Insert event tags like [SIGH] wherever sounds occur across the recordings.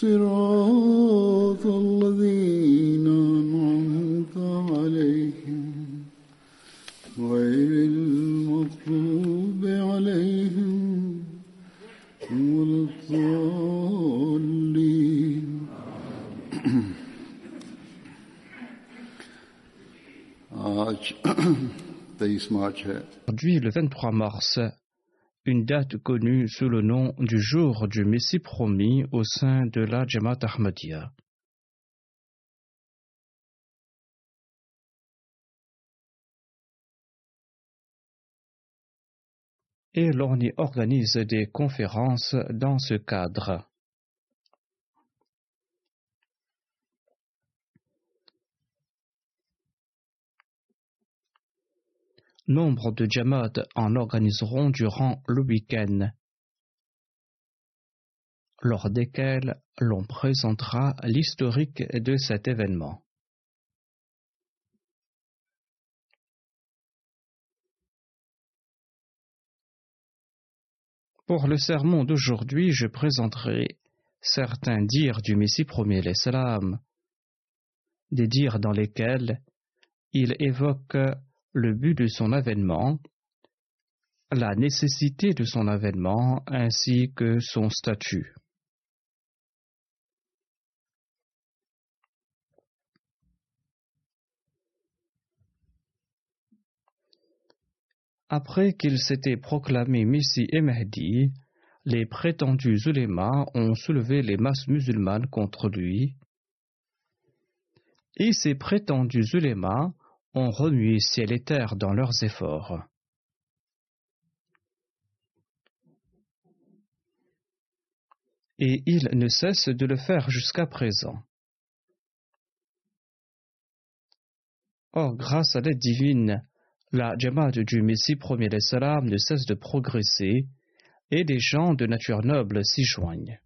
صراط الذين أنعمت عليهم غير المغضوب عليهم ولا الضالين. [CLEARS THROAT] Aujourd'hui, [CLEARS THROAT] 23 date connue sous le nom du jour du Messie promis au sein de la Jamaat Ahmadiyya. Et l'on y organise des conférences dans ce cadre. Nombre de Jamaat en organiseront durant le week-end, lors desquels l'on présentera l'historique de cet événement. Pour le sermon d'aujourd'hui, je présenterai certains dires du Messie premier l'Islam, des dires dans lesquels il évoque le but de son avènement, la nécessité de son avènement ainsi que son statut. Après qu'il s'était proclamé Messie et Mahdi, les prétendus ulémas ont soulevé les masses musulmanes contre lui, et ces prétendus ulémas ont remué ciel et terre dans leurs efforts. Et ils ne cessent de le faire jusqu'à présent. Or, grâce à l'aide divine, la Jamaat du Messie premier salam ne cesse de progresser et des gens de nature noble s'y joignent.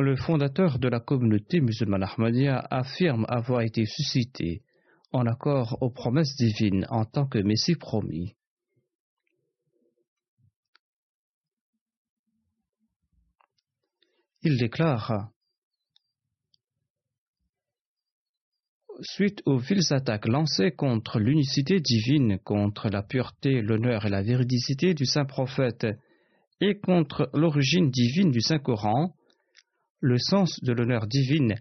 Le fondateur de la communauté musulmane Ahmadiyya affirme avoir été suscité en accord aux promesses divines en tant que Messie promis. Il déclare Suite aux viles attaques lancées contre l'unicité divine, contre la pureté, l'honneur et la véridicité du saint prophète, et contre l'origine divine du Saint-Coran, le sens de l'honneur divine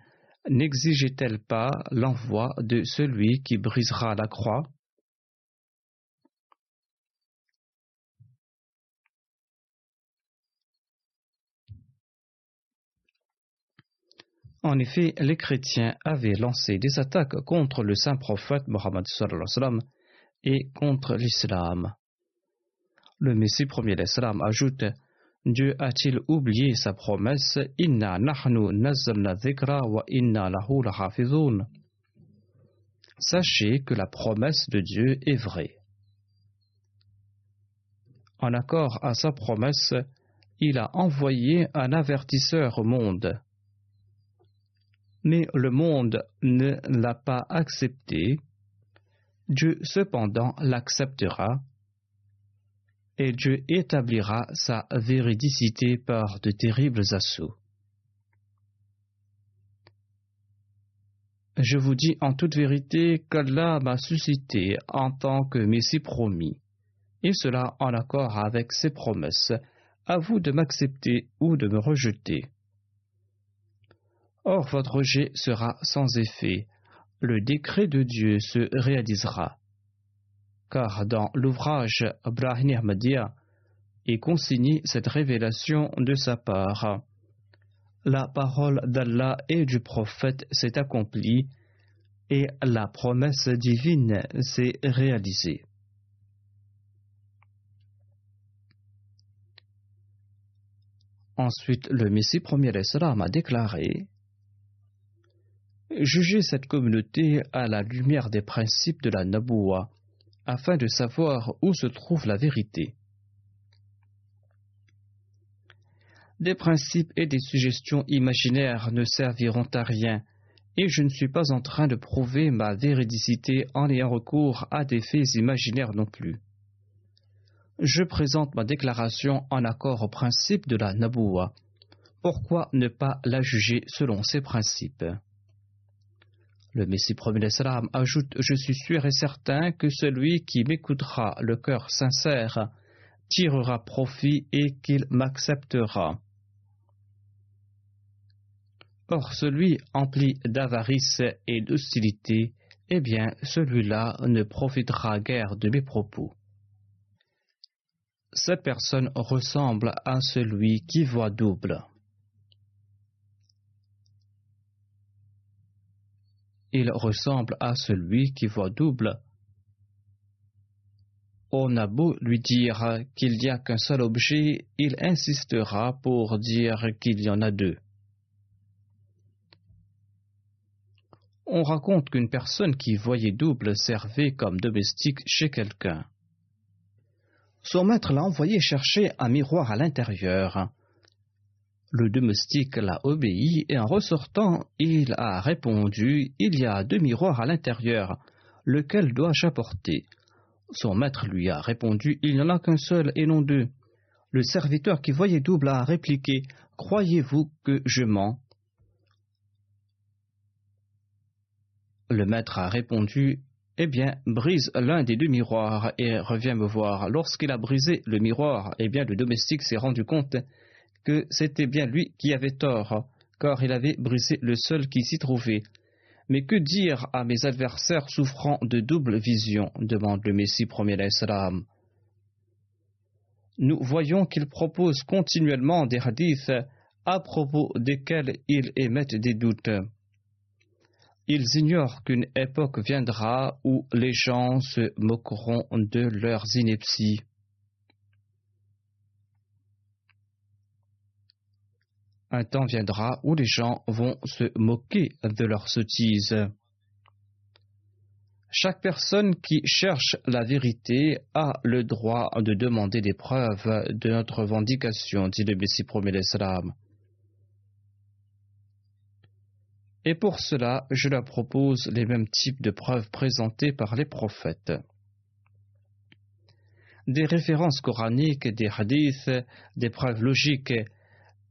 n'exigeait-elle pas l'envoi de celui qui brisera la croix? En effet, les chrétiens avaient lancé des attaques contre le saint prophète Mohammed et contre l'islam. Le Messie premier l'islam ajoute Dieu a-t-il oublié sa promesse? Inna nahnu nazzalna wa inna. Sachez que la promesse de Dieu est vraie. En accord à sa promesse, il a envoyé un avertisseur au monde. Mais le monde ne l'a pas accepté. Dieu cependant l'acceptera et Dieu établira sa véridicité par de terribles assauts. Je vous dis en toute vérité qu'Allah m'a suscité en tant que Messie promis, et cela en accord avec ses promesses, à vous de m'accepter ou de me rejeter. Or votre rejet sera sans effet, le décret de Dieu se réalisera car dans l'ouvrage Brahini Ahmadiyya est consignée cette révélation de sa part. La parole d'Allah et du prophète s'est accomplie et la promesse divine s'est réalisée. Ensuite, le Messie premier Islam a déclaré Jugez cette communauté à la lumière des principes de la Naboua afin de savoir où se trouve la vérité. Des principes et des suggestions imaginaires ne serviront à rien, et je ne suis pas en train de prouver ma véridicité en ayant recours à des faits imaginaires non plus. Je présente ma déclaration en accord au principe de la Naboua. Pourquoi ne pas la juger selon ces principes? Le Messie premier ajoute Je suis sûr et certain que celui qui m'écoutera le cœur sincère tirera profit et qu'il m'acceptera. Or, celui empli d'avarice et d'hostilité, eh bien, celui-là ne profitera guère de mes propos. Cette personne ressemble à celui qui voit double. Il ressemble à celui qui voit double. On a beau lui dire qu'il n'y a qu'un seul objet, il insistera pour dire qu'il y en a deux. On raconte qu'une personne qui voyait double servait comme domestique chez quelqu'un. Son maître l'a envoyé chercher un miroir à l'intérieur. Le domestique l'a obéi et en ressortant, il a répondu Il y a deux miroirs à l'intérieur, lequel dois-je apporter? Son maître lui a répondu Il n'y en a qu'un seul et non deux. Le serviteur qui voyait double a répliqué Croyez-vous que je mens? Le maître a répondu Eh bien, brise l'un des deux miroirs et reviens me voir. Lorsqu'il a brisé le miroir, eh bien, le domestique s'est rendu compte que c'était bien lui qui avait tort, car il avait brisé le seul qui s'y trouvait. Mais que dire à mes adversaires souffrant de double vision demande le Messie premier. Nous voyons qu'ils proposent continuellement des hadiths à propos desquels ils émettent des doutes. Ils ignorent qu'une époque viendra où les gens se moqueront de leurs inepties. Un temps viendra où les gens vont se moquer de leurs sottises. Chaque personne qui cherche la vérité a le droit de demander des preuves de notre revendication, dit le Messie promet l'Islam. Et pour cela, je leur propose les mêmes types de preuves présentées par les prophètes. Des références coraniques, des hadiths, des preuves logiques,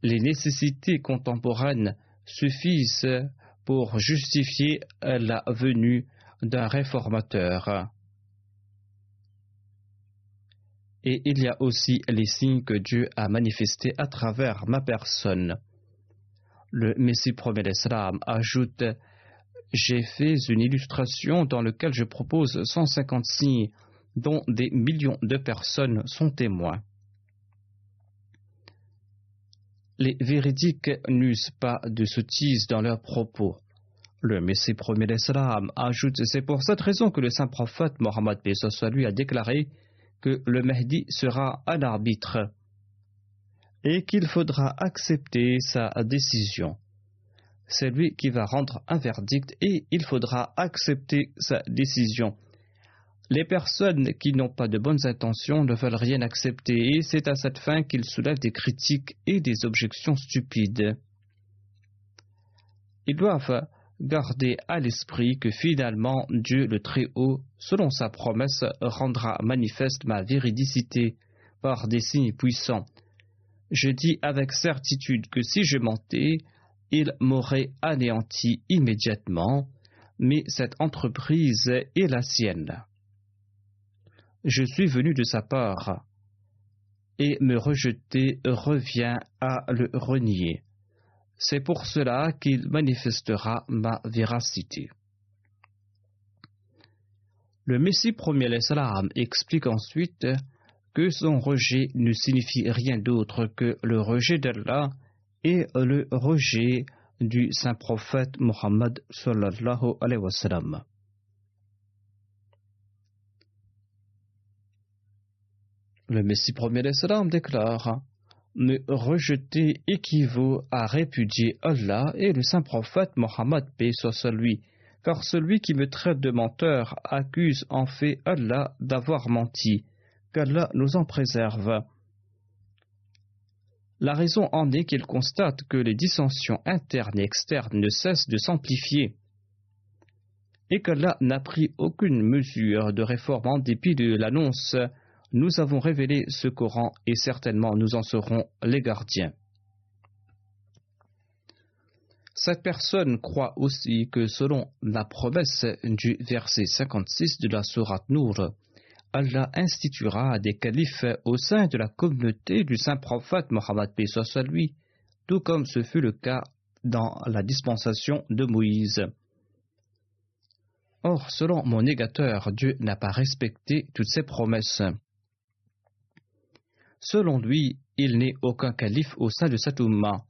les nécessités contemporaines suffisent pour justifier la venue d'un réformateur. Et il y a aussi les signes que Dieu a manifestés à travers ma personne. Le Messie promet l'Islam ajoute J'ai fait une illustration dans laquelle je propose 150 signes dont des millions de personnes sont témoins. Les véridiques n'usent pas de sottises dans leurs propos. Le Messie premier d'Islam ajoute C'est pour cette raison que le saint prophète Mohammed lui a déclaré que le Mahdi sera un arbitre. et qu'il faudra accepter sa décision. C'est lui qui va rendre un verdict et il faudra accepter sa décision. Les personnes qui n'ont pas de bonnes intentions ne veulent rien accepter et c'est à cette fin qu'ils soulèvent des critiques et des objections stupides. Ils doivent garder à l'esprit que finalement Dieu le Très-Haut, selon sa promesse, rendra manifeste ma véridicité par des signes puissants. Je dis avec certitude que si je mentais, il m'aurait anéanti immédiatement, mais cette entreprise est la sienne je suis venu de sa part, et me rejeter revient à le renier. C'est pour cela qu'il manifestera ma véracité. Le Messie premier l'Islam explique ensuite que son rejet ne signifie rien d'autre que le rejet d'Allah et le rejet du saint prophète Mohammed sallallahu alayhi wa sallam. Le Messie premier l'Islam déclare Me rejeter équivaut à répudier Allah et le saint prophète Mohammed paix soit lui, car celui qui me traite de menteur accuse en fait Allah d'avoir menti, qu'Allah nous en préserve. La raison en est qu'il constate que les dissensions internes et externes ne cessent de s'amplifier et qu'Allah n'a pris aucune mesure de réforme en dépit de l'annonce nous avons révélé ce Coran et certainement nous en serons les gardiens. Cette personne croit aussi que selon la promesse du verset 56 de la Sourate Nour, Allah instituera des califes au sein de la communauté du saint prophète Mohammed soit lui, tout comme ce fut le cas dans la dispensation de Moïse. Or, selon mon négateur, Dieu n'a pas respecté toutes ses promesses. Selon lui, il n'est aucun calife au sein de Ummah.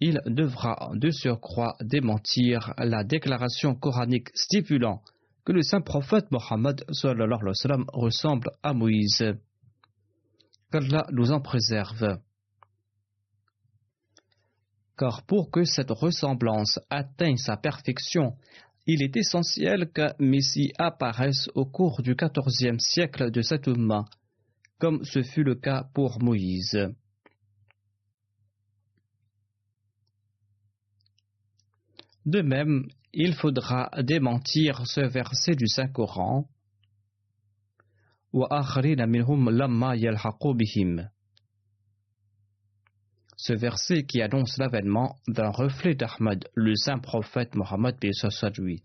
Il devra de surcroît démentir la déclaration coranique stipulant que le saint prophète Mohammed ressemble à Moïse. Qu'Allah nous en préserve. Car pour que cette ressemblance atteigne sa perfection, il est essentiel qu'un Messie apparaisse au cours du quatorzième siècle de cette comme ce fut le cas pour Moïse. De même, il faudra démentir ce verset du Saint-Coran. Ce verset qui annonce l'avènement d'un reflet d'Ahmad, le saint prophète Mohammed lui.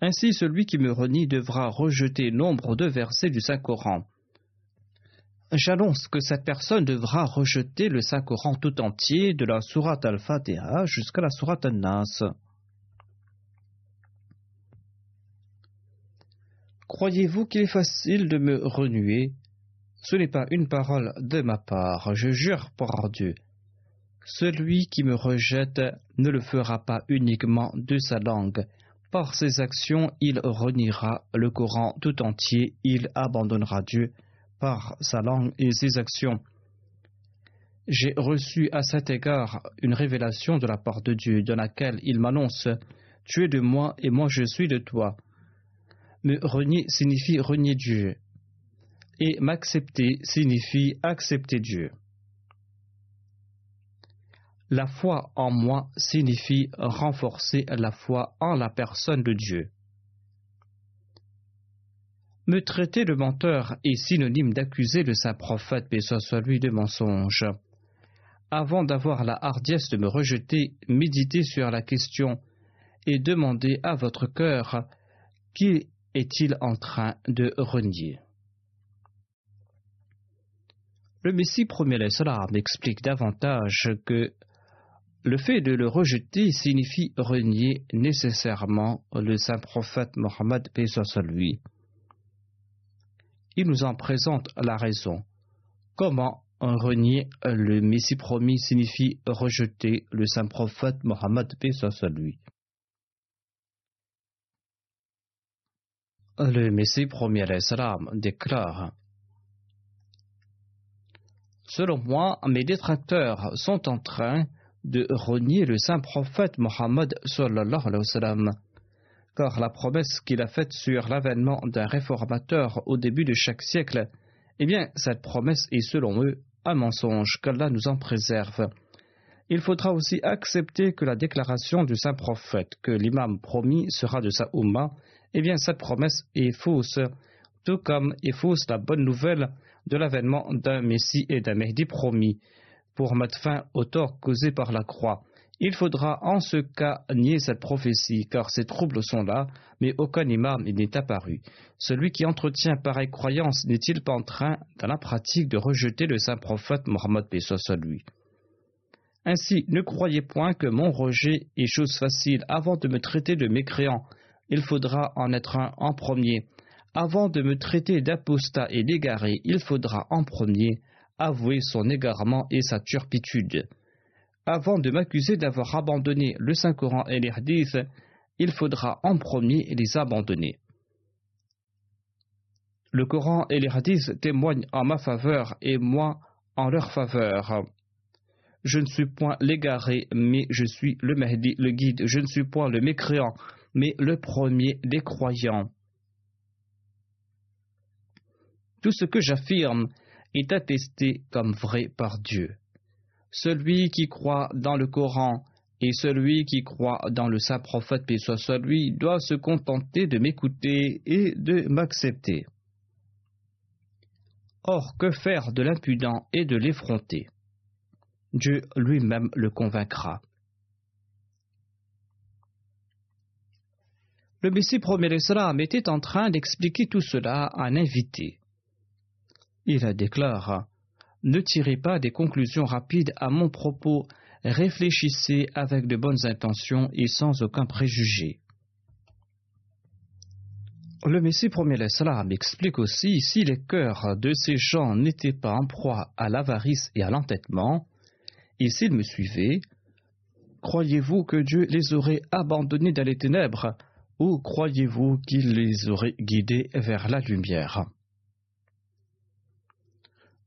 Ainsi, celui qui me renie devra rejeter nombre de versets du Saint-Coran J'annonce que cette personne devra rejeter le Saint-Coran tout entier, de la Sourate Al-Fatiha jusqu'à la Sourate Al-Nas. Croyez-vous qu'il est facile de me renuer Ce n'est pas une parole de ma part, je jure par Dieu. Celui qui me rejette ne le fera pas uniquement de sa langue. Par ses actions, il reniera le Coran tout entier, il abandonnera Dieu par sa langue et ses actions. J'ai reçu à cet égard une révélation de la part de Dieu dans laquelle il m'annonce Tu es de moi et moi je suis de toi. Me renier signifie renier Dieu et m'accepter signifie accepter Dieu. La foi en moi signifie renforcer la foi en la personne de Dieu. Me traiter de menteur est synonyme d'accuser le saint prophète, soit lui de mensonge. Avant d'avoir la hardiesse de me rejeter, méditez sur la question et demandez à votre cœur qui est-il en train de renier? Le Messie premier l'Islam explique davantage que le fait de le rejeter signifie renier nécessairement le saint prophète Mohammed, lui il nous en présente la raison. Comment renier le Messie promis signifie rejeter le saint prophète Mohammed soit lui. Le Messie premier l'Islam déclare Selon moi, mes détracteurs sont en train de renier le saint prophète Mohammed sallallahu alayhi wa car la promesse qu'il a faite sur l'avènement d'un réformateur au début de chaque siècle, eh bien, cette promesse est selon eux un mensonge, qu'Allah nous en préserve. Il faudra aussi accepter que la déclaration du saint prophète que l'imam promis sera de sa Ummah, eh bien, cette promesse est fausse, tout comme est fausse la bonne nouvelle de l'avènement d'un Messie et d'un Mehdi promis, pour mettre fin au tort causé par la croix. Il faudra en ce cas nier cette prophétie, car ces troubles sont là, mais aucun imam n'est apparu. Celui qui entretient pareille croyance n'est-il pas en train, dans la pratique, de rejeter le saint prophète Mohammed à lui? Ainsi, ne croyez point que mon rejet est chose facile. Avant de me traiter de mécréant, il faudra en être un en premier. Avant de me traiter d'apostat et d'égaré, il faudra en premier avouer son égarement et sa turpitude. Avant de m'accuser d'avoir abandonné le Saint-Coran et les hadiths, il faudra en premier les abandonner. Le Coran et les hadiths témoignent en ma faveur et moi en leur faveur. Je ne suis point l'égaré, mais je suis le Mahdi, le guide. Je ne suis point le mécréant, mais le premier des croyants. Tout ce que j'affirme est attesté comme vrai par Dieu. Celui qui croit dans le Coran et celui qui croit dans le saint prophète, paix soit lui, doit se contenter de m'écouter et de m'accepter. Or, que faire de l'impudent et de l'effronté? Dieu lui-même le convaincra. Le Messie premier l'Islam était en train d'expliquer tout cela à un invité. Il déclare Ne tirez pas des conclusions rapides à mon propos, réfléchissez avec de bonnes intentions et sans aucun préjugé. Le Messie premier l'Islam explique aussi si les cœurs de ces gens n'étaient pas en proie à l'avarice et à l'entêtement, et s'ils me suivaient, croyez-vous que Dieu les aurait abandonnés dans les ténèbres, ou croyez-vous qu'il les aurait guidés vers la lumière?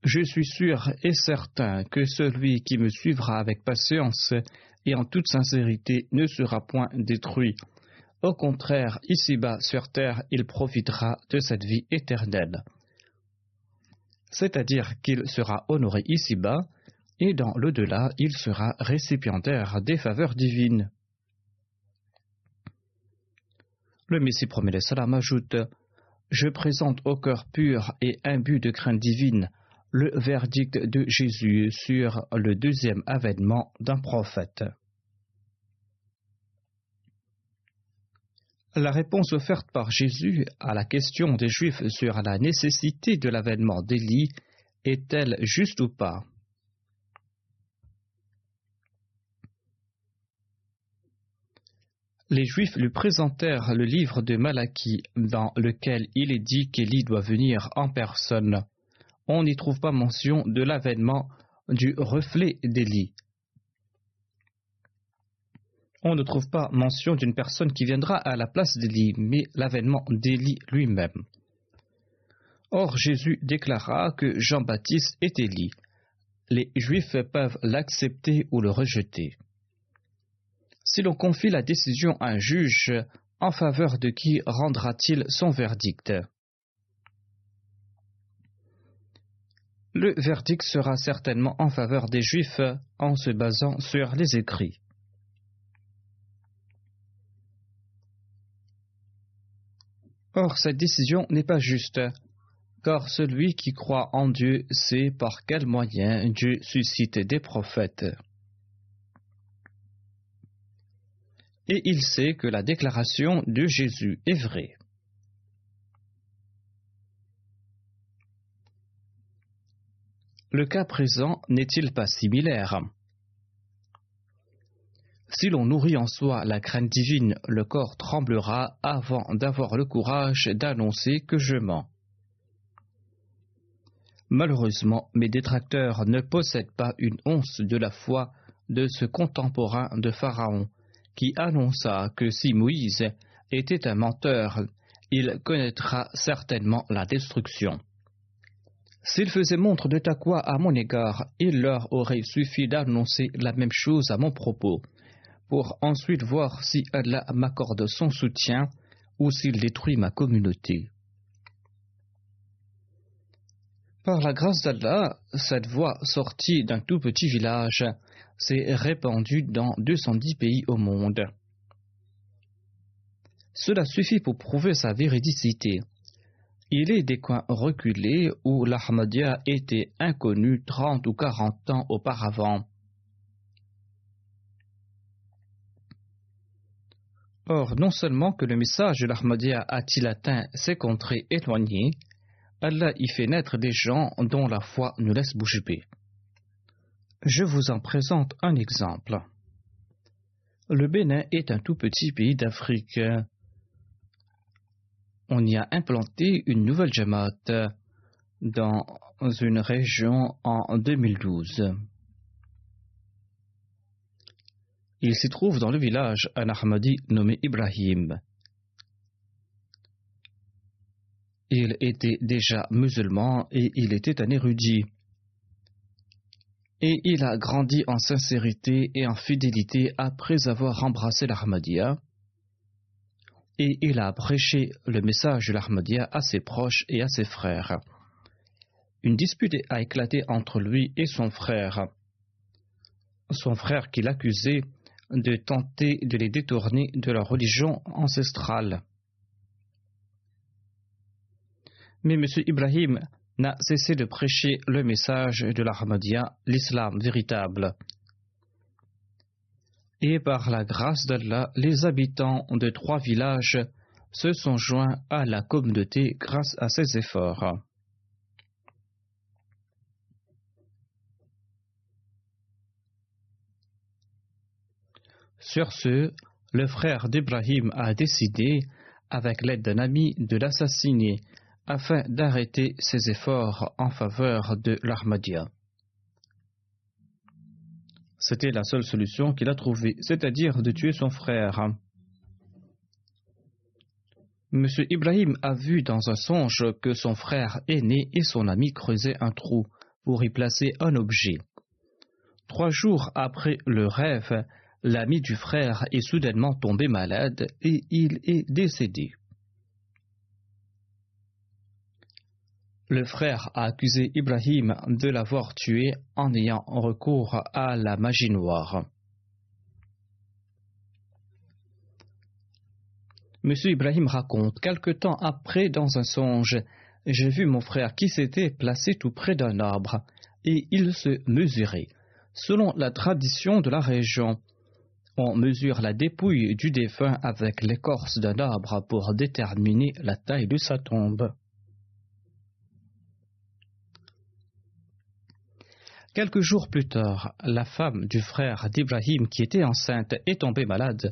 Je suis sûr et certain que celui qui me suivra avec patience et en toute sincérité ne sera point détruit. Au contraire, ici-bas sur terre, il profitera de cette vie éternelle. C'est-à-dire qu'il sera honoré ici-bas et dans l'au-delà, il sera récipiendaire des faveurs divines. Le Messie promet salam ajoute Je présente au cœur pur et imbu de crainte divine le verdict de Jésus sur le deuxième avènement d'un prophète. La réponse offerte par Jésus à la question des Juifs sur la nécessité de l'avènement d'Élie est-elle juste ou pas? Les Juifs lui présentèrent le livre de Malachie dans lequel il est dit qu'Élie doit venir en personne. On n'y trouve pas mention de l'avènement du reflet d'Élie. On ne trouve pas mention d'une personne qui viendra à la place d'Élie, mais l'avènement d'Élie lui-même. Or Jésus déclara que Jean-Baptiste est Élie. Les Juifs peuvent l'accepter ou le rejeter si l'on confie la décision à un juge, en faveur de qui rendra-t-il son verdict? Le verdict sera certainement en faveur des Juifs en se basant sur les écrits. Or, cette décision n'est pas juste, car celui qui croit en Dieu sait par quel moyen Dieu suscite des prophètes. et il sait que la déclaration de Jésus est vraie. Le cas présent n'est-il pas similaire? Si l'on nourrit en soi la crainte divine, le corps tremblera avant d'avoir le courage d'annoncer que je mens. Malheureusement, mes détracteurs ne possèdent pas une once de la foi de ce contemporain de Pharaon, qui annonça que si Moïse était un menteur, il connaîtra certainement la destruction. S'ils faisaient montre de taqwa à mon égard, il leur aurait suffi d'annoncer la même chose à mon propos, pour ensuite voir si Allah m'accorde son soutien ou s'il détruit ma communauté. Par la grâce d'Allah, cette voix sortie d'un tout petit village s'est répandue dans 210 pays au monde. Cela suffit pour prouver sa véridicité. Il est des coins reculés où l'Ahmadiyya était inconnu 30 ou 40 ans auparavant. Or, non seulement que le message de l'Ahmadiyya a-t-il atteint ces contrées éloignées, Allah y fait naître des gens dont la foi nous laisse bouche bée. Je vous en présente un exemple. Le Bénin est un tout petit pays d'Afrique. On y a implanté une nouvelle Jamaat dans une région en 2012. Il s'y trouve dans le village un Ahmadi nommé Ibrahim. Il était déjà musulman et il était un érudit. Et il a grandi en sincérité et en fidélité après avoir embrassé l'Ahmadiyya. Et il a prêché le message de l'Ahmadiyya à ses proches et à ses frères. Une dispute a éclaté entre lui et son frère. Son frère qui l'accusait de tenter de les détourner de leur religion ancestrale. Mais M. Ibrahim n'a cessé de prêcher le message de l'Ahmadiyya, l'islam véritable. Et par la grâce d'Allah, les habitants de trois villages se sont joints à la communauté grâce à ses efforts. Sur ce, le frère d'Ibrahim a décidé, avec l'aide d'un ami, de l'assassiner afin d'arrêter ses efforts en faveur de l'Ahmadiyya. C'était la seule solution qu'il a trouvée, c'est-à-dire de tuer son frère. M. Ibrahim a vu dans un songe que son frère aîné et son ami creusaient un trou pour y placer un objet. Trois jours après le rêve, l'ami du frère est soudainement tombé malade et il est décédé. Le frère a accusé Ibrahim de l'avoir tué en ayant recours à la magie noire. Monsieur Ibrahim raconte, quelque temps après, dans un songe, j'ai vu mon frère qui s'était placé tout près d'un arbre, et il se mesurait. Selon la tradition de la région, on mesure la dépouille du défunt avec l'écorce d'un arbre pour déterminer la taille de sa tombe. Quelques jours plus tard, la femme du frère d'Ibrahim qui était enceinte est tombée malade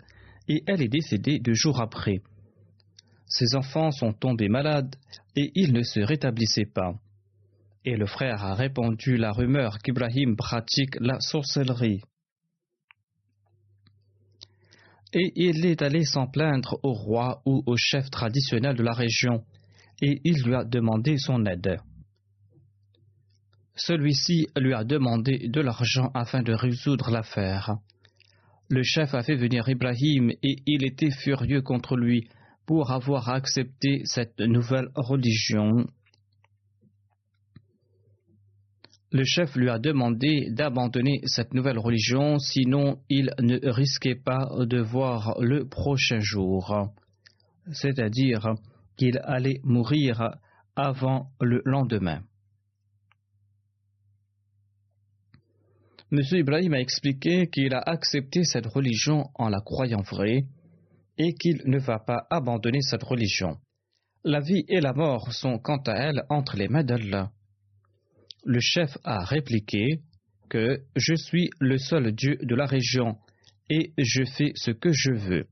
et elle est décédée deux jours après. Ses enfants sont tombés malades et ils ne se rétablissaient pas. Et le frère a répandu la rumeur qu'Ibrahim pratique la sorcellerie. Et il est allé s'en plaindre au roi ou au chef traditionnel de la région, et il lui a demandé son aide. Celui-ci lui a demandé de l'argent afin de résoudre l'affaire. Le chef a fait venir Ibrahim et il était furieux contre lui pour avoir accepté cette nouvelle religion. Le chef lui a demandé d'abandonner cette nouvelle religion, sinon il ne risquait pas de voir le prochain jour, c'est-à-dire qu'il allait mourir avant le lendemain. M. Ibrahim a expliqué qu'il a accepté cette religion en la croyant vraie et qu'il ne va pas abandonner cette religion. La vie et la mort sont quant à elles entre les mains d'Allah. Le chef a répliqué que je suis le seul Dieu de la région et je fais ce que je veux.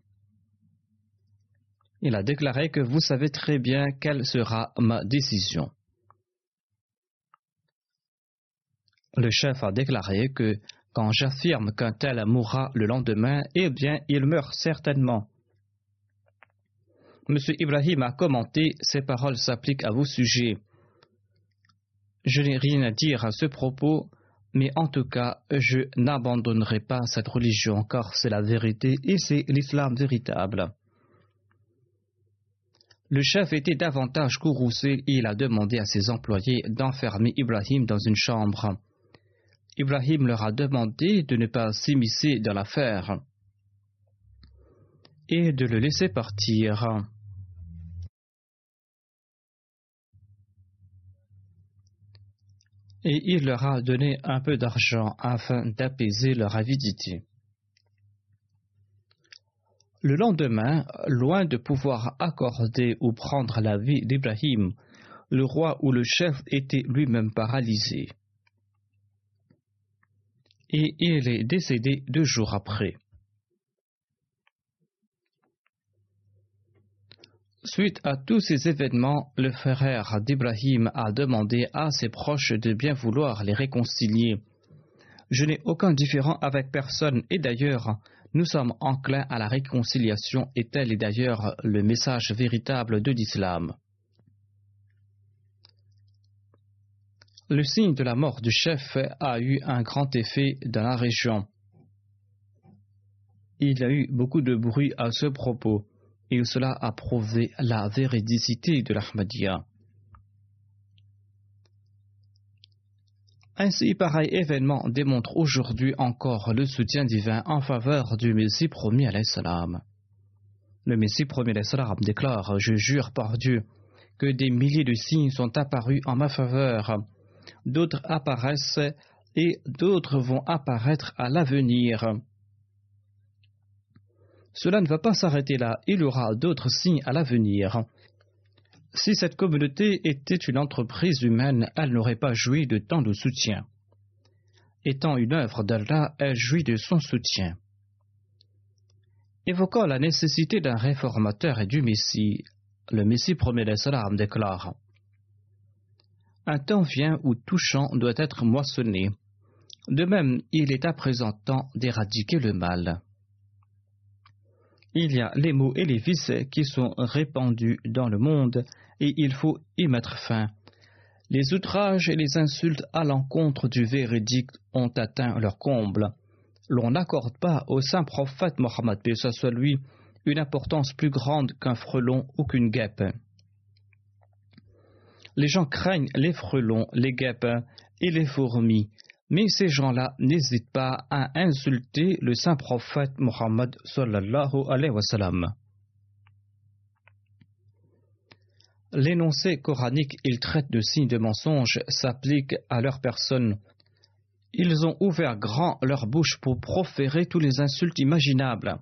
Il a déclaré que vous savez très bien quelle sera ma décision. Le chef a déclaré que quand j'affirme qu'un tel mourra le lendemain, eh bien, il meurt certainement. M. Ibrahim a commenté Ces paroles s'appliquent à vos sujets. Je n'ai rien à dire à ce propos, mais en tout cas, je n'abandonnerai pas cette religion car c'est la vérité et c'est l'islam véritable. Le chef était davantage courroucé et il a demandé à ses employés d'enfermer Ibrahim dans une chambre. Ibrahim leur a demandé de ne pas s'immiscer dans l'affaire et de le laisser partir. Et il leur a donné un peu d'argent afin d'apaiser leur avidité. Le lendemain, loin de pouvoir accorder ou prendre la vie d'Ibrahim, le roi ou le chef était lui-même paralysé. Et il est décédé deux jours après. Suite à tous ces événements, le frère d'Ibrahim a demandé à ses proches de bien vouloir les réconcilier. Je n'ai aucun différent avec personne et d'ailleurs, nous sommes enclins à la réconciliation et tel est d'ailleurs le message véritable de l'islam. Le signe de la mort du chef a eu un grand effet dans la région. Il y a eu beaucoup de bruit à ce propos et cela a prouvé la véridicité de l'Ahmadiyya. Ainsi, pareil événement démontre aujourd'hui encore le soutien divin en faveur du Messie promis à l'Islam. Le Messie promis à l'Islam déclare Je jure par Dieu que des milliers de signes sont apparus en ma faveur, d'autres apparaissent et d'autres vont apparaître à l'avenir. Cela ne va pas s'arrêter là, il y aura d'autres signes à l'avenir. Si cette communauté était une entreprise humaine, elle n'aurait pas joui de tant de soutien. Étant une œuvre d'Allah, elle jouit de son soutien. Évoquant la nécessité d'un réformateur et du Messie, le Messie promet salams déclare Un temps vient où tout champ doit être moissonné. De même, il est à présent temps d'éradiquer le mal il y a les maux et les vices qui sont répandus dans le monde et il faut y mettre fin. Les outrages et les insultes à l'encontre du véridique ont atteint leur comble. L'on n'accorde pas au saint prophète Mohammed soit lui une importance plus grande qu'un frelon ou qu'une guêpe. Les gens craignent les frelons, les guêpes et les fourmis, mais ces gens-là n'hésitent pas à insulter le saint prophète Mohammed sallallahu alayhi wa sallam. L'énoncé coranique il traite de signes de mensonge s'applique à leur personne. Ils ont ouvert grand leur bouche pour proférer tous les insultes imaginables.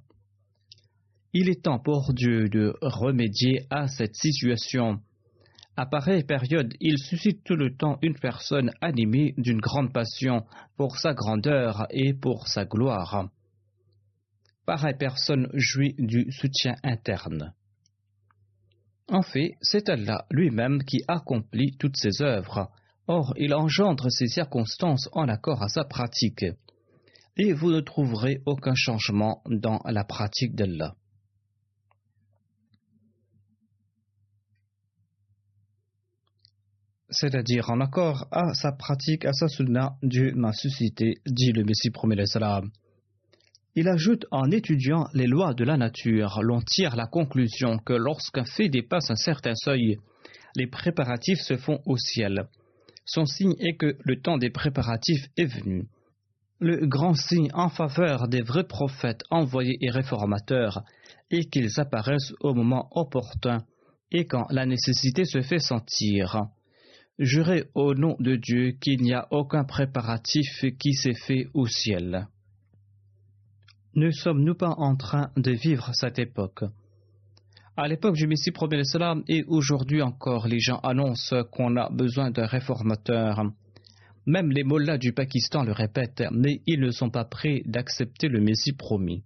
Il est temps pour Dieu de remédier à cette situation à pareille période, il suscite tout le temps une personne animée d'une grande passion pour sa grandeur et pour sa gloire. Pareille personne jouit du soutien interne. En fait, c'est Allah lui-même qui accomplit toutes ses œuvres. Or, il engendre ces circonstances en accord à sa pratique. Et vous ne trouverez aucun changement dans la pratique d'Allah. C'est-à-dire en accord à sa pratique, à sa sunna, Dieu m'a suscité, dit le Messie premier salam. Il ajoute en étudiant les lois de la nature, l'on tire la conclusion que lorsqu'un fait dépasse un certain seuil, les préparatifs se font au ciel. Son signe est que le temps des préparatifs est venu. Le grand signe en faveur des vrais prophètes envoyés et réformateurs est qu'ils apparaissent au moment opportun et quand la nécessité se fait sentir. Jurez au nom de Dieu qu'il n'y a aucun préparatif qui s'est fait au ciel. Ne sommes-nous pas en train de vivre cette époque? À l'époque du Messie premier salam et aujourd'hui encore, les gens annoncent qu'on a besoin d'un réformateur. Même les mollahs du Pakistan le répètent, mais ils ne sont pas prêts d'accepter le Messie promis.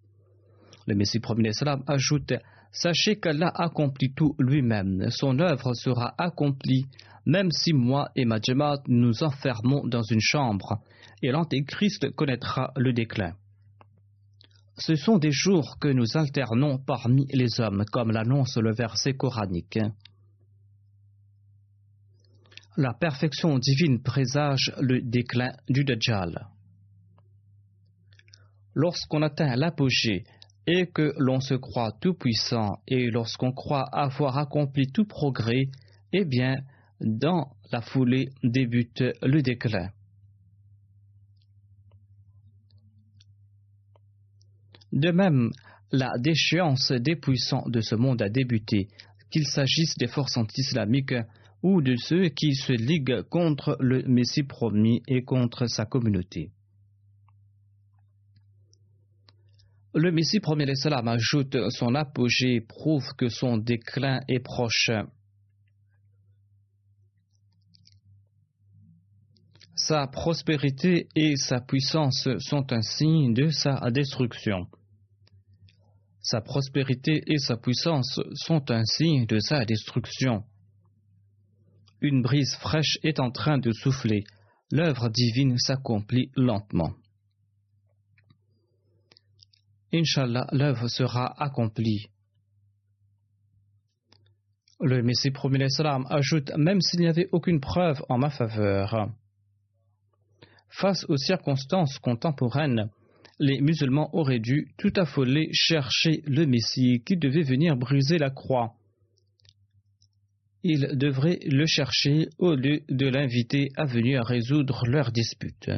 Le Messie premier salam ajoute Sachez qu'Allah accomplit tout lui-même. Son œuvre sera accomplie même si moi et ma nous enfermons dans une chambre, et l'Antéchrist connaîtra le déclin. Ce sont des jours que nous alternons parmi les hommes, comme l'annonce le verset coranique. La perfection divine présage le déclin du Dajjal. Lorsqu'on atteint l'apogée et que l'on se croit tout-puissant et lorsqu'on croit avoir accompli tout progrès, eh bien, dans la foulée débute le déclin. De même, la déchéance des puissants de ce monde a débuté, qu'il s'agisse des forces anti-islamiques ou de ceux qui se liguent contre le Messie promis et contre sa communauté. Le Messie premier l'Islam ajoute son apogée prouve que son déclin est proche. Sa prospérité et sa puissance sont un signe de sa destruction. Sa prospérité et sa puissance sont un signe de sa destruction. Une brise fraîche est en train de souffler. L'œuvre divine s'accomplit lentement. Inch'Allah, l'œuvre sera accomplie. Le Messie promis l'Islam ajoute Même s'il n'y avait aucune preuve en ma faveur, face aux circonstances contemporaines, les musulmans auraient dû, tout affolés, chercher le Messie qui devait venir briser la croix. Ils devraient le chercher au lieu de l'inviter à venir résoudre leurs disputes.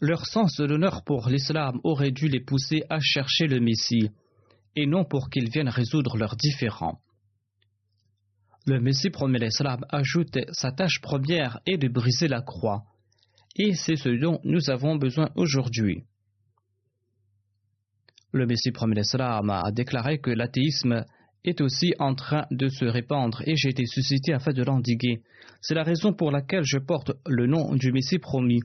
Leur sens de l'honneur pour l'islam aurait dû les pousser à chercher le Messie, et non pour qu'ils viennent résoudre leurs différends. Le Messie promet l'islam ajoute sa tâche première est de briser la croix, et c'est ce dont nous avons besoin aujourd'hui. Le Messie promet l'islam a déclaré que l'athéisme est aussi en train de se répandre et j'ai été suscité afin de l'endiguer. C'est la raison pour laquelle je porte le nom du Messie promis.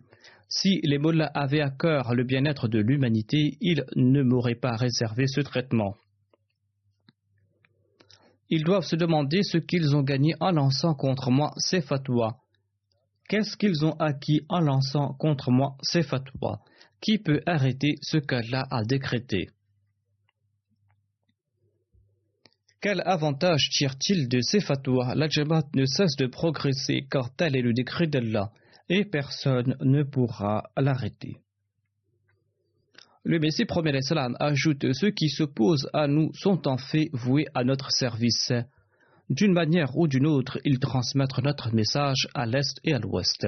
Si les mollahs avaient à cœur le bien-être de l'humanité, ils ne m'auraient pas réservé ce traitement. Ils doivent se demander ce qu'ils ont gagné en lançant contre moi ces fatwas. Qu'est-ce qu'ils ont acquis en lançant contre moi ces fatwas? Qui peut arrêter ce qu'Allah a décrété Quel avantage tire-t-il de ces fatwas? La ne cesse de progresser car tel est le décret d'Allah et personne ne pourra l'arrêter. Le Messie promet l'Islam ajoute Ceux qui s'opposent à nous sont en fait voués à notre service. D'une manière ou d'une autre, ils transmettent notre message à l'Est et à l'Ouest.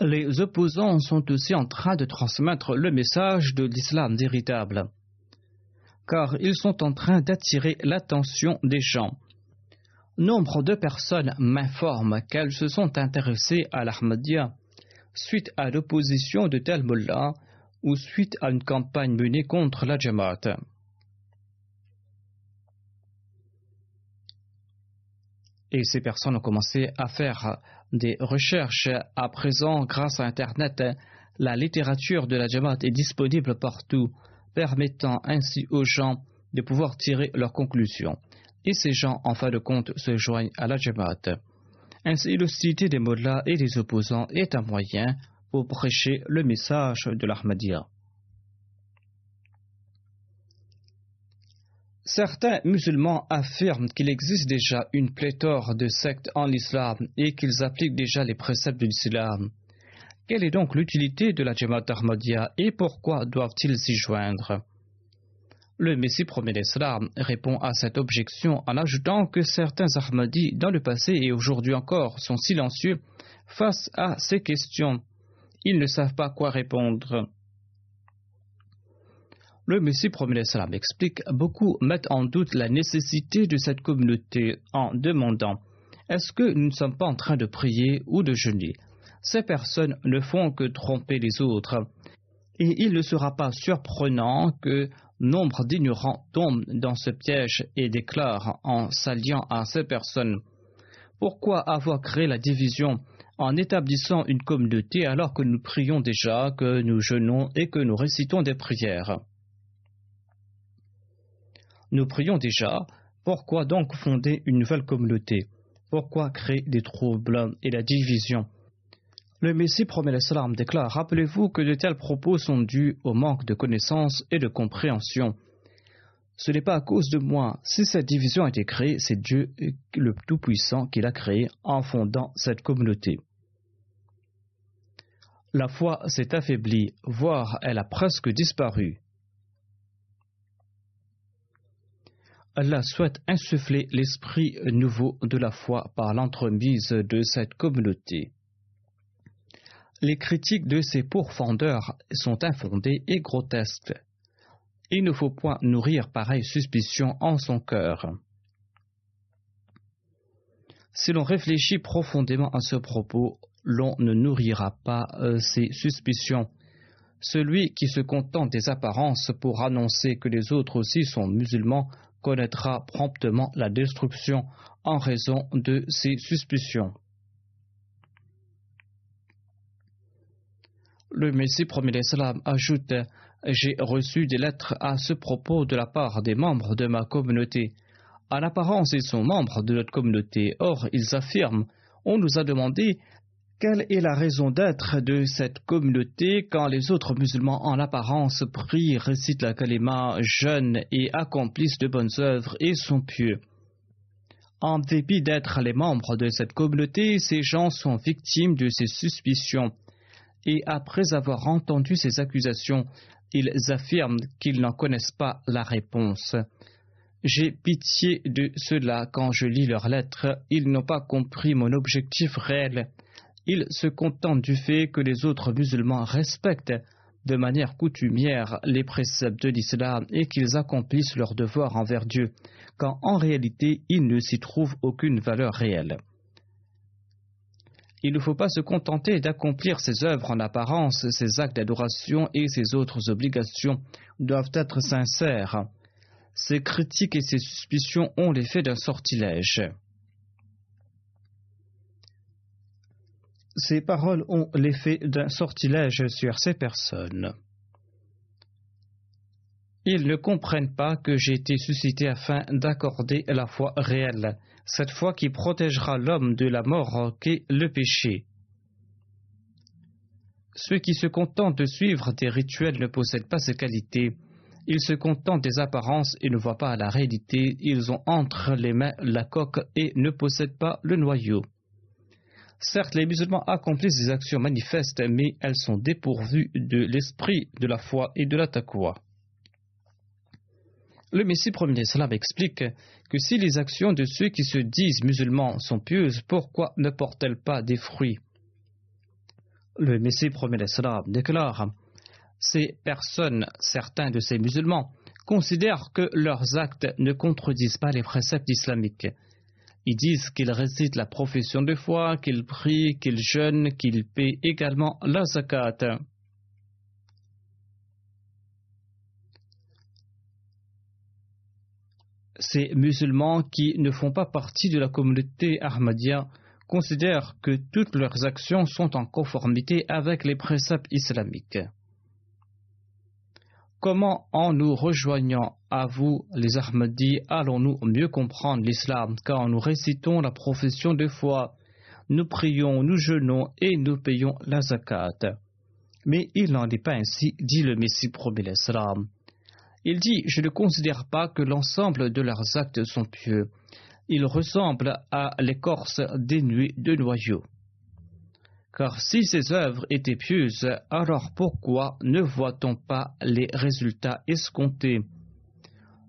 Les opposants sont aussi en train de transmettre le message de l'islam véritable, car ils sont en train d'attirer l'attention des gens Nombre de personnes m'informent qu'elles se sont intéressées à l'Ahmadiyya suite à l'opposition de tel mullah ou suite à une campagne menée contre la Jamaat. Et ces personnes ont commencé à faire des recherches. À présent, grâce à Internet, la littérature de la Jamaat est disponible partout, permettant ainsi aux gens de pouvoir tirer leurs conclusions et ces gens, en fin de compte, se joignent à la Jamaat. Ainsi, l'hostilité des mollahs et des opposants est un moyen pour prêcher le message de l'Ahmadiyya. Certains musulmans affirment qu'il existe déjà une pléthore de sectes en islam et qu'ils appliquent déjà les préceptes de l'islam. Quelle est donc l'utilité de la Jamaat Ahmadiyya et pourquoi doivent-ils s'y joindre? Le Messie promet l'Islam répond à cette objection en ajoutant que certains Ahmadis dans le passé et aujourd'hui encore sont silencieux face à ces questions. Ils ne savent pas quoi répondre. Le Messie promet l'Islam explique beaucoup mettent en doute la nécessité de cette communauté en demandant Est-ce que nous ne sommes pas en train de prier ou de jeûner? Ces personnes ne font que tromper les autres. Et il ne sera pas surprenant que nombre d'ignorants tombent dans ce piège et déclarent en s'alliant à ces personnes. Pourquoi avoir créé la division en établissant une communauté alors que nous prions déjà, que nous jeûnons et que nous récitons des prières? Nous prions déjà, pourquoi donc fonder une nouvelle communauté? Pourquoi créer des troubles et la division? Le Messie promet l'Islam déclare Rappelez-vous que de tels propos sont dus au manque de connaissance et de compréhension. Ce n'est pas à cause de moi. Si cette division a été créée, c'est Dieu le Tout-Puissant qui l'a créée en fondant cette communauté. La foi s'est affaiblie, voire elle a presque disparu. Allah souhaite insuffler l'esprit nouveau de la foi par l'entremise de cette communauté. Les critiques de ces pourfendeurs sont infondées et grotesques. Il ne faut point nourrir pareille suspicion en son cœur. Si l'on réfléchit profondément à ce propos, l'on ne nourrira pas euh, ces suspicions. Celui qui se contente des apparences pour annoncer que les autres aussi sont musulmans connaîtra promptement la destruction en raison de ses suspicions. Le Messie premier l'Islam ajoute J'ai reçu des lettres à ce propos de la part des membres de ma communauté. En apparence, ils sont membres de notre communauté. Or, ils affirment On nous a demandé quelle est la raison d'être de cette communauté quand les autres musulmans en apparence prient, récitent la kalima, jeûnent et accomplissent de bonnes œuvres et sont pieux En dépit d'être les membres de cette communauté, ces gens sont victimes de ces suspicions et après avoir entendu ces accusations, ils affirment qu'ils n'en connaissent pas la réponse. J'ai pitié de ceux-là quand je lis leurs lettres, ils n'ont pas compris mon objectif réel. Ils se contentent du fait que les autres musulmans respectent de manière coutumière les préceptes de l'islam et qu'ils accomplissent leur devoir envers Dieu, quand en réalité il ne s'y trouve aucune valeur réelle. Il ne faut pas se contenter d'accomplir ses œuvres en apparence, ses actes d'adoration et ses autres obligations doivent être sincères. Ces critiques et ces suspicions ont l'effet d'un sortilège. Ces paroles ont l'effet d'un sortilège sur ces personnes. Ils ne comprennent pas que j'ai été suscité afin d'accorder la foi réelle cette foi qui protégera l'homme de la mort qu'est le péché. Ceux qui se contentent de suivre des rituels ne possèdent pas ces qualités. Ils se contentent des apparences et ne voient pas la réalité. Ils ont entre les mains la coque et ne possèdent pas le noyau. Certes, les musulmans accomplissent des actions manifestes, mais elles sont dépourvues de l'esprit, de la foi et de la taqwa. Le Messie premier d'Islam explique que si les actions de ceux qui se disent musulmans sont pieuses, pourquoi ne portent-elles pas des fruits? Le Messie premier d'Islam déclare Ces personnes, certains de ces musulmans, considèrent que leurs actes ne contredisent pas les préceptes islamiques. Ils disent qu'ils récitent la profession de foi, qu'ils prient, qu'ils jeûnent, qu'ils paient également la zakat. Ces musulmans qui ne font pas partie de la communauté Ahmadiyya considèrent que toutes leurs actions sont en conformité avec les préceptes islamiques. Comment, en nous rejoignant à vous, les Ahmadis, allons-nous mieux comprendre l'islam quand nous récitons la profession de foi, nous prions, nous jeûnons et nous payons la zakat Mais il n'en est pas ainsi, dit le Messie promis l'islam. Il dit Je ne considère pas que l'ensemble de leurs actes sont pieux. Ils ressemblent à l'écorce dénuée de noyaux. Car si ces œuvres étaient pieuses, alors pourquoi ne voit-on pas les résultats escomptés?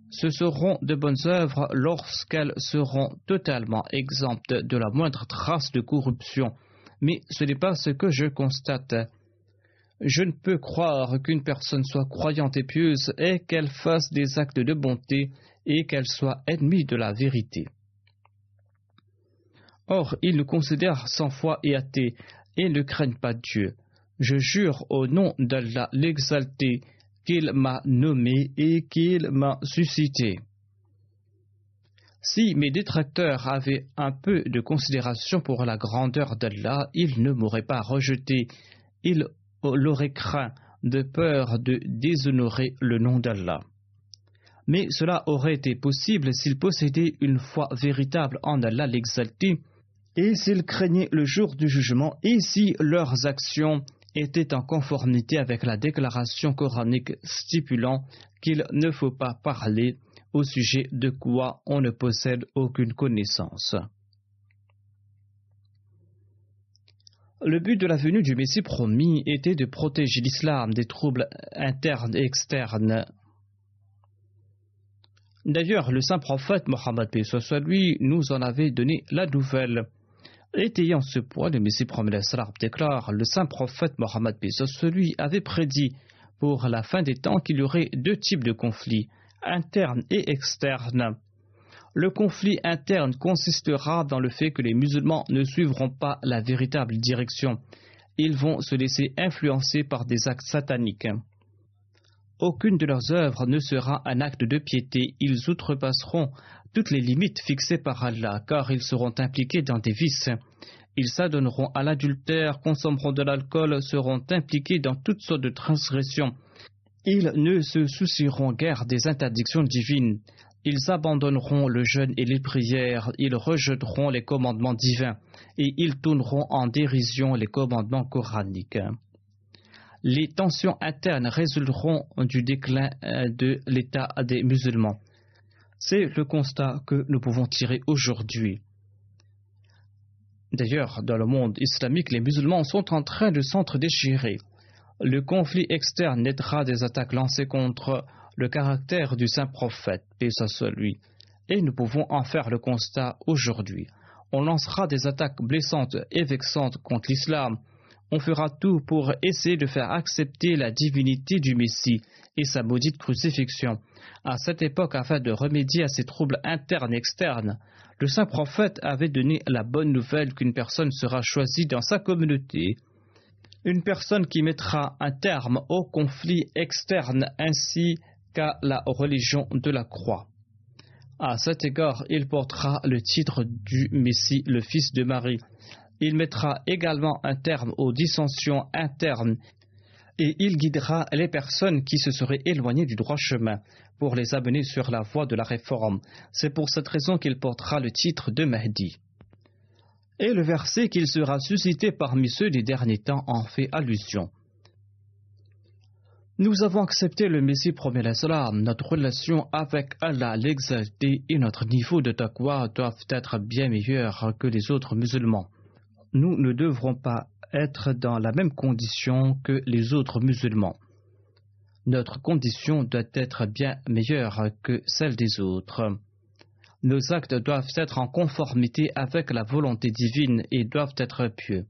Ce seront de bonnes œuvres lorsqu'elles seront totalement exemptes de la moindre trace de corruption, mais ce n'est pas ce que je constate. Je ne peux croire qu'une personne soit croyante et pieuse et qu'elle fasse des actes de bonté et qu'elle soit ennemie de la vérité. Or, ils nous considèrent sans foi et athées et ne craignent pas Dieu. Je jure au nom d'Allah l'exalté qu'il m'a nommé et qu'il m'a suscité. Si mes détracteurs avaient un peu de considération pour la grandeur d'Allah, ils ne m'auraient pas rejeté. Ils l'aurait craint de peur de déshonorer le nom d'Allah. Mais cela aurait été possible s'ils possédaient une foi véritable en Allah l'exalté, et s'ils craignaient le jour du jugement, et si leurs actions étaient en conformité avec la déclaration coranique stipulant qu'il ne faut pas parler au sujet de quoi on ne possède aucune connaissance. Le but de la venue du Messie promis était de protéger l'islam des troubles internes et externes. D'ailleurs, le saint prophète Mohammed lui nous en avait donné la nouvelle. Étayant ce point, le Messie promis déclare Le saint prophète Mohammed lui avait prédit pour la fin des temps qu'il y aurait deux types de conflits, internes et externes. Le conflit interne consistera dans le fait que les musulmans ne suivront pas la véritable direction. Ils vont se laisser influencer par des actes sataniques. Aucune de leurs œuvres ne sera un acte de piété. Ils outrepasseront toutes les limites fixées par Allah, car ils seront impliqués dans des vices. Ils s'adonneront à l'adultère, consommeront de l'alcool, seront impliqués dans toutes sortes de transgressions. Ils ne se soucieront guère des interdictions divines. Ils abandonneront le jeûne et les prières, ils rejetteront les commandements divins, et ils tourneront en dérision les commandements coraniques. Les tensions internes résulteront du déclin euh, de l'état des musulmans. C'est le constat que nous pouvons tirer aujourd'hui. D'ailleurs, dans le monde islamique, les musulmans sont en train de s'entre-déchirer. Le conflit externe naîtra des attaques lancées contre le caractère du saint prophète, paix soit lui, et nous pouvons en faire le constat aujourd'hui. On lancera des attaques blessantes et vexantes contre l'islam. On fera tout pour essayer de faire accepter la divinité du Messie et sa maudite crucifixion. À cette époque, afin de remédier à ces troubles internes et externes, le saint prophète avait donné la bonne nouvelle qu'une personne sera choisie dans sa communauté une personne qui mettra un terme au conflit externe ainsi la religion de la croix. À cet égard, il portera le titre du Messie, le Fils de Marie. Il mettra également un terme aux dissensions internes et il guidera les personnes qui se seraient éloignées du droit chemin pour les amener sur la voie de la réforme. C'est pour cette raison qu'il portera le titre de Mahdi. Et le verset qu'il sera suscité parmi ceux des derniers temps en fait allusion. Nous avons accepté le Messie premier l'Islam. Notre relation avec Allah l'exalté et notre niveau de taqwa doivent être bien meilleurs que les autres musulmans. Nous ne devrons pas être dans la même condition que les autres musulmans. Notre condition doit être bien meilleure que celle des autres. Nos actes doivent être en conformité avec la volonté divine et doivent être pieux.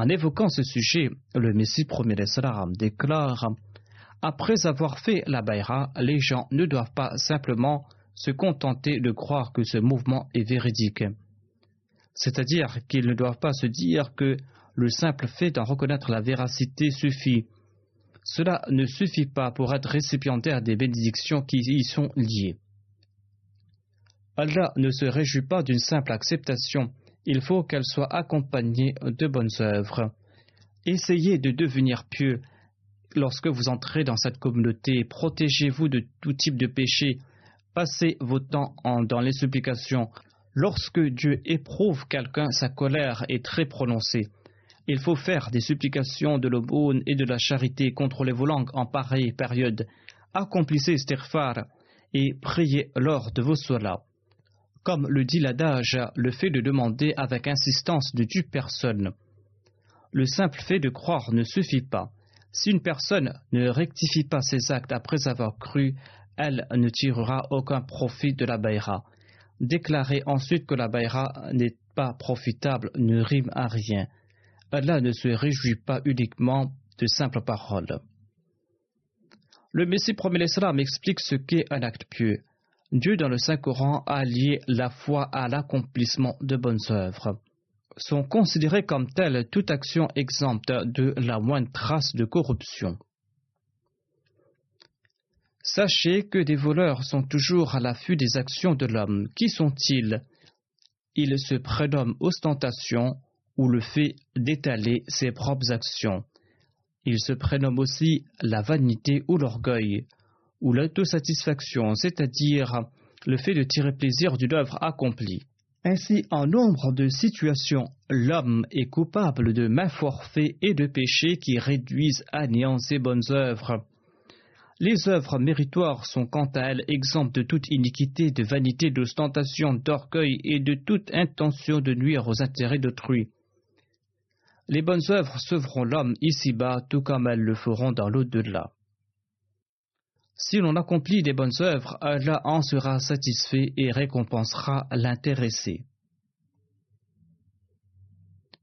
En évoquant ce sujet, le Messie premier déclare Après avoir fait la baïra, les gens ne doivent pas simplement se contenter de croire que ce mouvement est véridique. C'est-à-dire qu'ils ne doivent pas se dire que le simple fait d'en reconnaître la véracité suffit. Cela ne suffit pas pour être récipiendaire des bénédictions qui y sont liées. Allah ne se réjouit pas d'une simple acceptation, il faut qu'elle soit accompagnée de bonnes œuvres. Essayez de devenir pieux. Lorsque vous entrez dans cette communauté, protégez-vous de tout type de péché. Passez vos temps dans les supplications. Lorsque Dieu éprouve quelqu'un, sa colère est très prononcée. Il faut faire des supplications de l'aumône et de la charité contre les langues en pareille période. Accomplissez stirfar et priez lors de vos solas. Comme le dit l'adage, le fait de demander avec insistance ne tue personne. Le simple fait de croire ne suffit pas. Si une personne ne rectifie pas ses actes après avoir cru, elle ne tirera aucun profit de la baïra. Déclarer ensuite que la baïra n'est pas profitable ne rime à rien. Allah ne se réjouit pas uniquement de simples paroles. Le Messie promet l'Islam explique ce qu'est un acte pieux. Dieu dans le Saint-Coran a lié la foi à l'accomplissement de bonnes œuvres. Sont considérées comme telles toute action exempte de la moindre trace de corruption. Sachez que des voleurs sont toujours à l'affût des actions de l'homme. Qui sont-ils? Ils se prénomment ostentation ou le fait d'étaler ses propres actions. Ils se prénomment aussi la vanité ou l'orgueil ou l'autosatisfaction, c'est-à-dire le fait de tirer plaisir d'une œuvre accomplie. Ainsi, en nombre de situations, l'homme est coupable de mains forfaits et de péchés qui réduisent à néant ses bonnes œuvres. Les œuvres méritoires sont quant à elles exemptes de toute iniquité, de vanité, d'ostentation, d'orgueil et de toute intention de nuire aux intérêts d'autrui. Les bonnes œuvres sauveront l'homme ici-bas tout comme elles le feront dans l'au-delà. Si l'on accomplit des bonnes œuvres, Allah en sera satisfait et récompensera l'intéressé.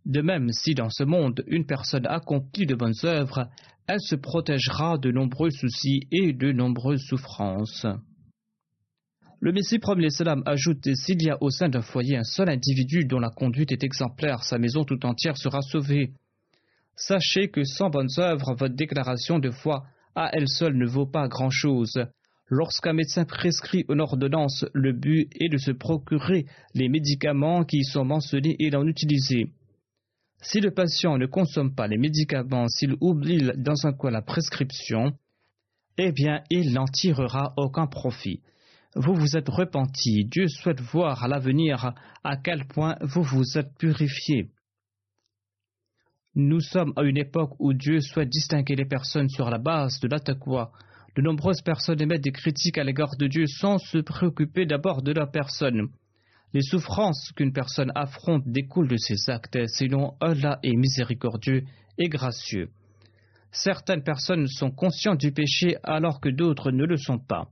De même, si dans ce monde une personne accomplit de bonnes œuvres, elle se protégera de nombreux soucis et de nombreuses souffrances. Le Messie premier salam ajoute s'il y a au sein d'un foyer un seul individu dont la conduite est exemplaire, sa maison tout entière sera sauvée. Sachez que sans bonnes œuvres, votre déclaration de foi à elle seule ne vaut pas grand-chose. Lorsqu'un médecin prescrit une ordonnance, le but est de se procurer les médicaments qui y sont mentionnés et d'en utiliser. Si le patient ne consomme pas les médicaments, s'il oublie dans un coin la prescription, eh bien, il n'en tirera aucun profit. Vous vous êtes repenti, Dieu souhaite voir à l'avenir à quel point vous vous êtes purifié. Nous sommes à une époque où Dieu souhaite distinguer les personnes sur la base de l'attaqua. De nombreuses personnes émettent des critiques à l'égard de Dieu sans se préoccuper d'abord de leur personne. Les souffrances qu'une personne affronte découlent de ses actes, sinon Allah est miséricordieux et gracieux. Certaines personnes sont conscientes du péché alors que d'autres ne le sont pas.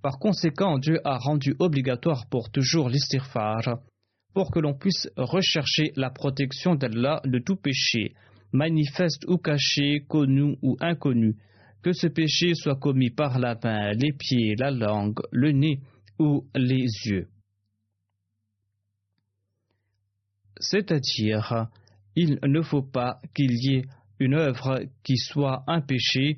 Par conséquent, Dieu a rendu obligatoire pour toujours l'istighfar, pour que l'on puisse rechercher la protection d'Allah de tout péché, manifeste ou caché, connu ou inconnu, que ce péché soit commis par la main, les pieds, la langue, le nez ou les yeux. C'est-à-dire, il ne faut pas qu'il y ait une œuvre qui soit un péché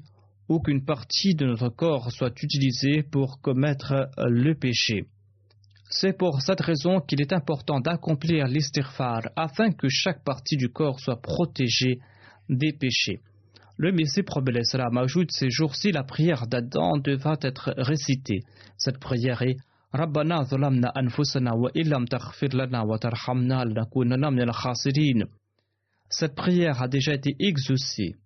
ou qu'une partie de notre corps soit utilisée pour commettre le péché. C'est pour cette raison qu'il est important d'accomplir l'istighfar afin que chaque partie du corps soit protégée des péchés. Le Messie Probelet ajoute ces jours-ci la prière d'Adam devra être récitée. Cette prière est Rabbana zalamna anfusana wa illam taghfir lana wa tarhamna lanakunana minal khasirin. Cette prière a déjà été exaucée.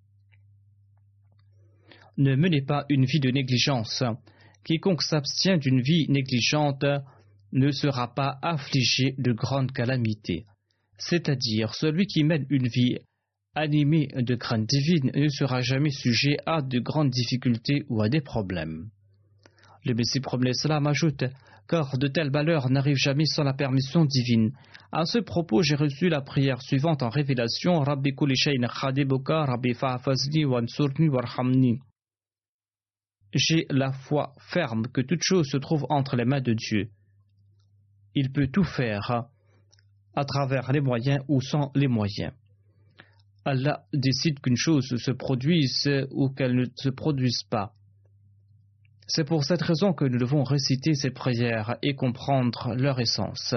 Ne menez pas une vie de négligence. Quiconque s'abstient d'une vie négligente ne sera pas affligé de grandes calamités. C'est-à-dire, celui qui mène une vie animée de crainte divine ne sera jamais sujet à de grandes difficultés ou à des problèmes. Le Messie promet cela ajoute car de tels malheurs n'arrivent jamais sans la permission divine. À ce propos, j'ai reçu la prière suivante en révélation Rabbi Rabbi Warhamni. J'ai la foi ferme que toute chose se trouve entre les mains de Dieu. Il peut tout faire à travers les moyens ou sans les moyens. Allah décide qu'une chose se produise ou qu'elle ne se produise pas. C'est pour cette raison que nous devons réciter ces prières et comprendre leur essence.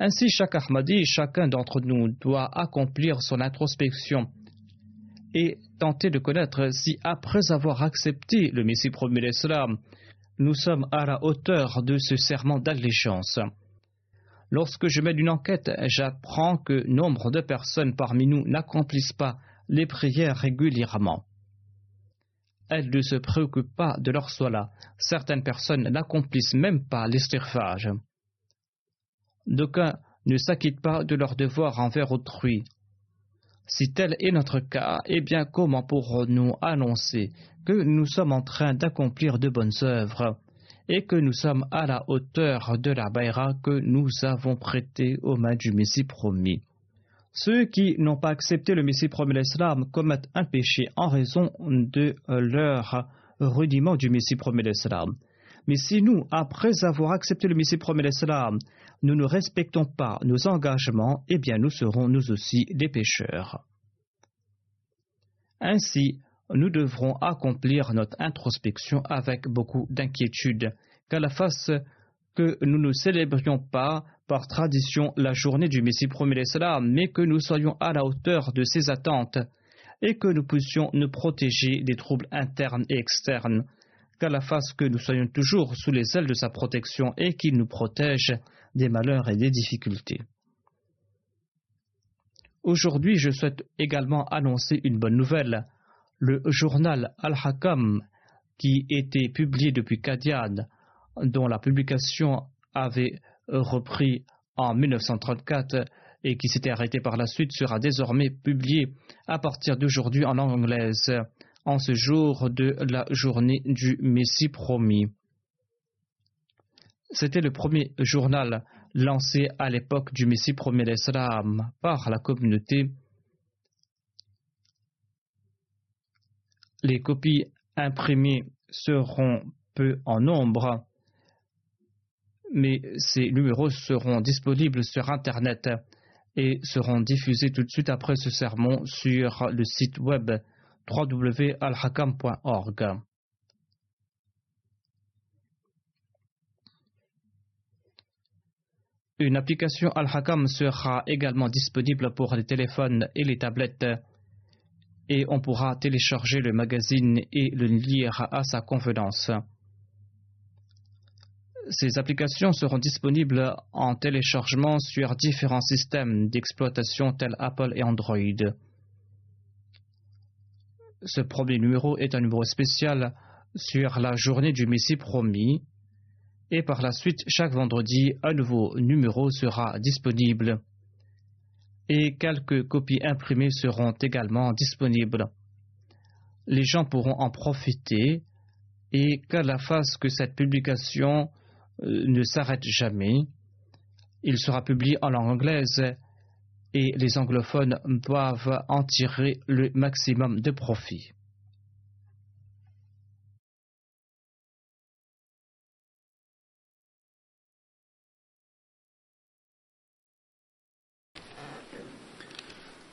Ainsi, chaque Ahmadi, chacun d'entre nous doit accomplir son introspection et tenter de connaître si, après avoir accepté le Messie promis l'Islam, nous sommes à la hauteur de ce serment d'allégeance. Lorsque je mène une enquête, j'apprends que nombre de personnes parmi nous n'accomplissent pas les prières régulièrement elles ne se préoccupent pas de leur sola. Certaines personnes n'accomplissent même pas l'estirfage. D'aucuns ne s'acquittent pas de leur devoir envers autrui. Si tel est notre cas, eh bien comment pourrons-nous annoncer que nous sommes en train d'accomplir de bonnes œuvres et que nous sommes à la hauteur de la baïra que nous avons prêtée aux mains du Messie promis? Ceux qui n'ont pas accepté le Messie promis l'Islam commettent un péché en raison de leur rudiment du Messie promis l'Islam. Mais si nous, après avoir accepté le Messie promis l'Islam, nous ne respectons pas nos engagements, eh bien nous serons nous aussi des pécheurs. Ainsi, nous devrons accomplir notre introspection avec beaucoup d'inquiétude, qu'à la face que nous ne célébrions pas par tradition la journée du Messie l'Islam, mais que nous soyons à la hauteur de ses attentes et que nous puissions nous protéger des troubles internes et externes, qu'à la face que nous soyons toujours sous les ailes de sa protection et qu'il nous protège des malheurs et des difficultés. Aujourd'hui, je souhaite également annoncer une bonne nouvelle. Le journal Al-Hakam qui était publié depuis Kadian, dont la publication avait repris en 1934 et qui s'était arrêté par la suite, sera désormais publié à partir d'aujourd'hui en anglaise, en ce jour de la journée du Messie promis. C'était le premier journal lancé à l'époque du Messie promis l'Islam par la communauté. Les copies imprimées seront peu en nombre, mais ces numéros seront disponibles sur Internet et seront diffusés tout de suite après ce sermon sur le site web www.alhakam.org. Une application Al-Hakam sera également disponible pour les téléphones et les tablettes et on pourra télécharger le magazine et le lire à sa convenance. Ces applications seront disponibles en téléchargement sur différents systèmes d'exploitation tels Apple et Android. Ce premier numéro est un numéro spécial sur la journée du Messie promis et par la suite, chaque vendredi, un nouveau numéro sera disponible et quelques copies imprimées seront également disponibles. Les gens pourront en profiter et qu'à la face que cette publication euh, ne s'arrête jamais. Il sera publié en langue anglaise et les anglophones doivent en tirer le maximum de profit.